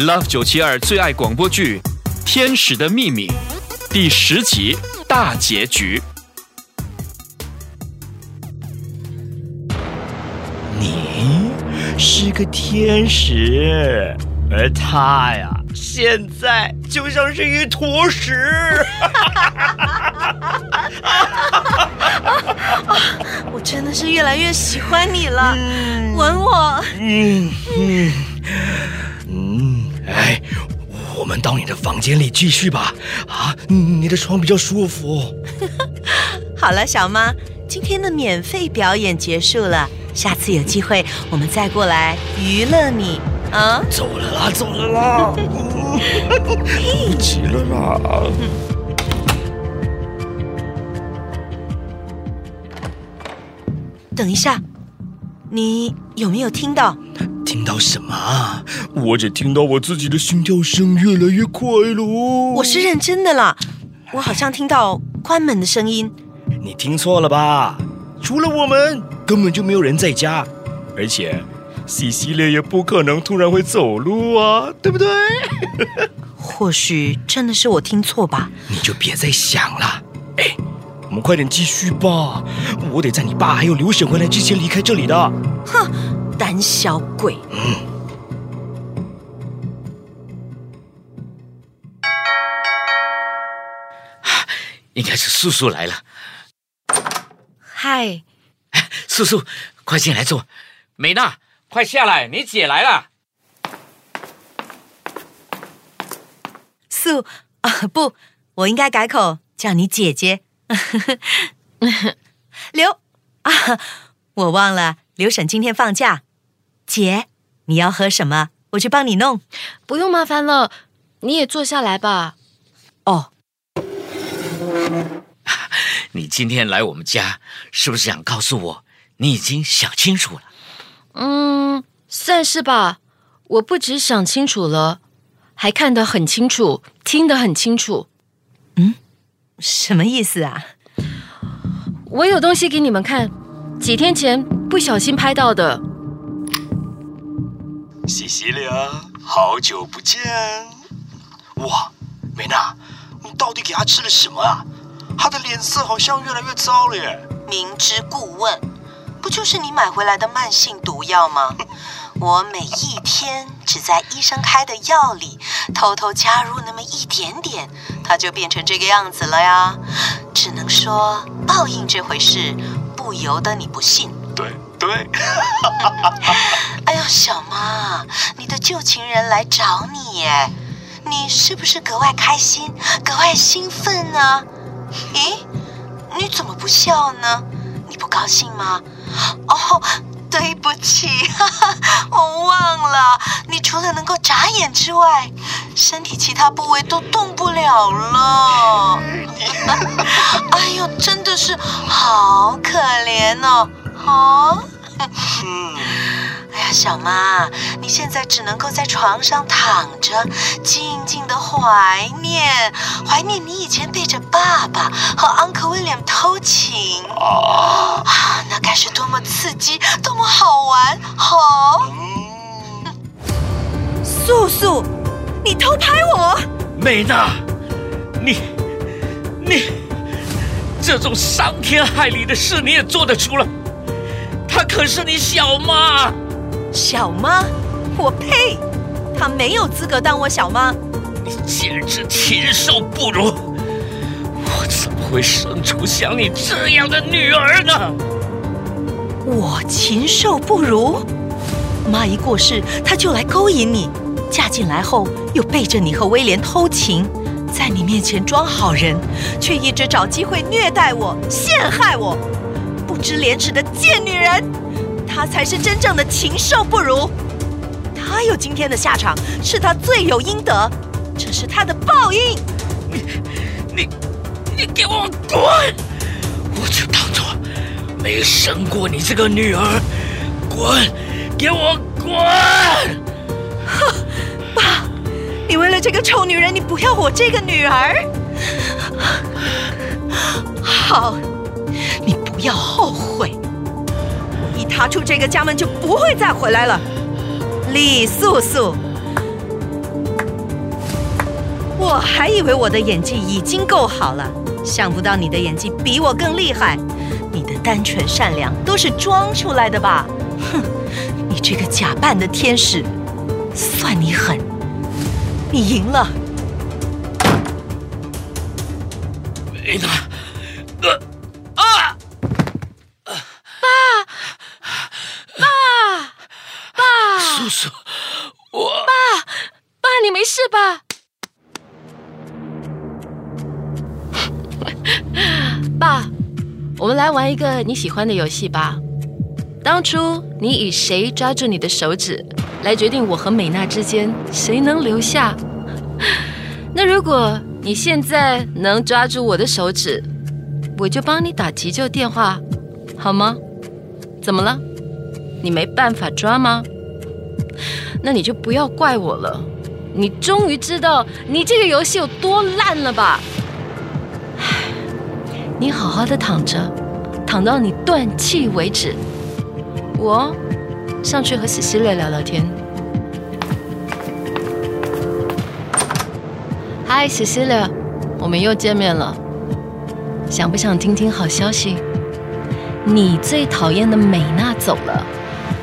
Love 九七二最爱广播剧《天使的秘密》第十集大结局。你是个天使，而他呀，现在就像是一坨屎。我真的是越来越喜欢你了，吻我。嗯嗯们到你的房间里继续吧。啊，你的床比较舒服。好了，小妈，今天的免费表演结束了，下次有机会我们再过来娱乐你啊。走了啦，走了啦，不急了啦。等一下，你有没有听到？听到什么啊？我只听到我自己的心跳声越来越快了。我是认真的啦，我好像听到关门的声音。你听错了吧？除了我们，根本就没有人在家，而且西西列也不可能突然会走路啊，对不对？或许真的是我听错吧。你就别再想了，哎，我们快点继续吧。我得在你爸还有刘婶回来之前离开这里的。哼，胆小鬼。嗯。应该是叔叔来了。嗨，叔叔，快进来坐。美娜，快下来，你姐来了。素啊，不，我应该改口叫你姐姐。刘啊，我忘了，刘婶今天放假。姐，你要喝什么？我去帮你弄。不用麻烦了，你也坐下来吧。哦。你今天来我们家，是不是想告诉我你已经想清楚了？嗯，算是吧。我不止想清楚了，还看得很清楚，听得很清楚。嗯，什么意思啊？我有东西给你们看，几天前不小心拍到的。好久不见！哇，美娜，你到底给他吃了什么啊？他的脸色好像越来越糟了耶！明知故问，不就是你买回来的慢性毒药吗？我每一天只在医生开的药里偷偷加入那么一点点，他就变成这个样子了呀！只能说报应这回事，不由得你不信。对对。旧情人来找你耶，你是不是格外开心、格外兴奋呢？咦，你怎么不笑呢？你不高兴吗？哦，对不起，哈哈，我忘了，你除了能够眨眼之外，身体其他部位都动不了了。哎呦，真的是好可怜哦，啊。小妈，你现在只能够在床上躺着，静静的怀念，怀念你以前背着爸爸和昂克威廉偷情啊，那该是多么刺激，多么好玩！好，素素，你偷拍我，美娜，你，你，这种伤天害理的事你也做得出来？她可是你小妈。小妈，我呸！她没有资格当我小妈。你简直禽兽不如！我怎么会生出像你这样的女儿呢？我禽兽不如？妈一过世，她就来勾引你；嫁进来后，又背着你和威廉偷情，在你面前装好人，却一直找机会虐待我、陷害我，不知廉耻的贱女人！他才是真正的禽兽不如，他有今天的下场，是他罪有应得，这是他的报应。你、你、你给我滚！我就当做没生过你这个女儿，滚！给我滚！哼，爸，你为了这个臭女人，你不要我这个女儿。好，你不要后悔。踏出这个家门就不会再回来了，李素素，我还以为我的演技已经够好了，想不到你的演技比我更厉害。你的单纯善良都是装出来的吧？哼，你这个假扮的天使，算你狠，你赢了。梅娜，吧？爸，我们来玩一个你喜欢的游戏吧。当初你以谁抓住你的手指，来决定我和美娜之间谁能留下。那如果你现在能抓住我的手指，我就帮你打急救电话，好吗？怎么了？你没办法抓吗？那你就不要怪我了。你终于知道你这个游戏有多烂了吧？你好好的躺着，躺到你断气为止。我上去和西西列聊聊天。嗨，西西列，我们又见面了。想不想听听好消息？你最讨厌的美娜走了，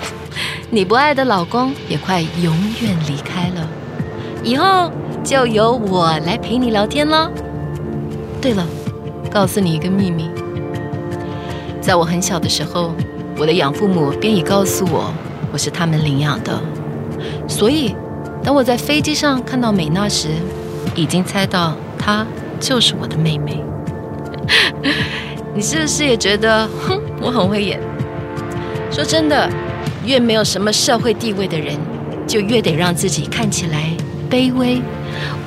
你不爱的老公也快永远离开了，以后就由我来陪你聊天喽。对了，告诉你一个秘密，在我很小的时候，我的养父母便已告诉我，我是他们领养的，所以当我在飞机上看到美娜时，已经猜到她就是我的妹妹。你是不是也觉得，哼，我很会演？说真的，越没有什么社会地位的人，就越得让自己看起来卑微、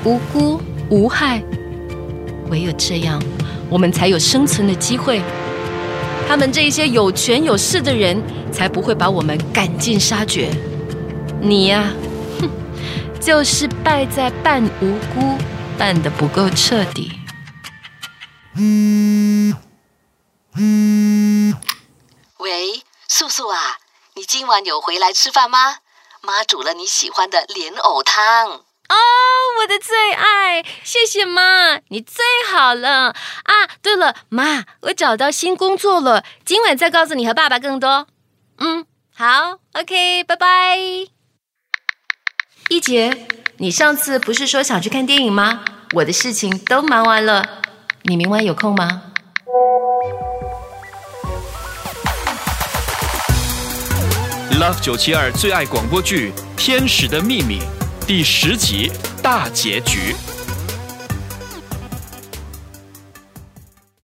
无辜、无害。唯有这样，我们才有生存的机会。他们这些有权有势的人，才不会把我们赶尽杀绝。你呀，哼，就是败在扮无辜，扮得不够彻底。喂，素素啊，你今晚有回来吃饭吗？妈煮了你喜欢的莲藕汤。哦，我的最爱，谢谢妈，你最好了啊！对了，妈，我找到新工作了，今晚再告诉你和爸爸更多。嗯，好，OK，拜拜。一杰，你上次不是说想去看电影吗？我的事情都忙完了，你明晚有空吗？Love 九七二最爱广播剧《天使的秘密》第十集大结局。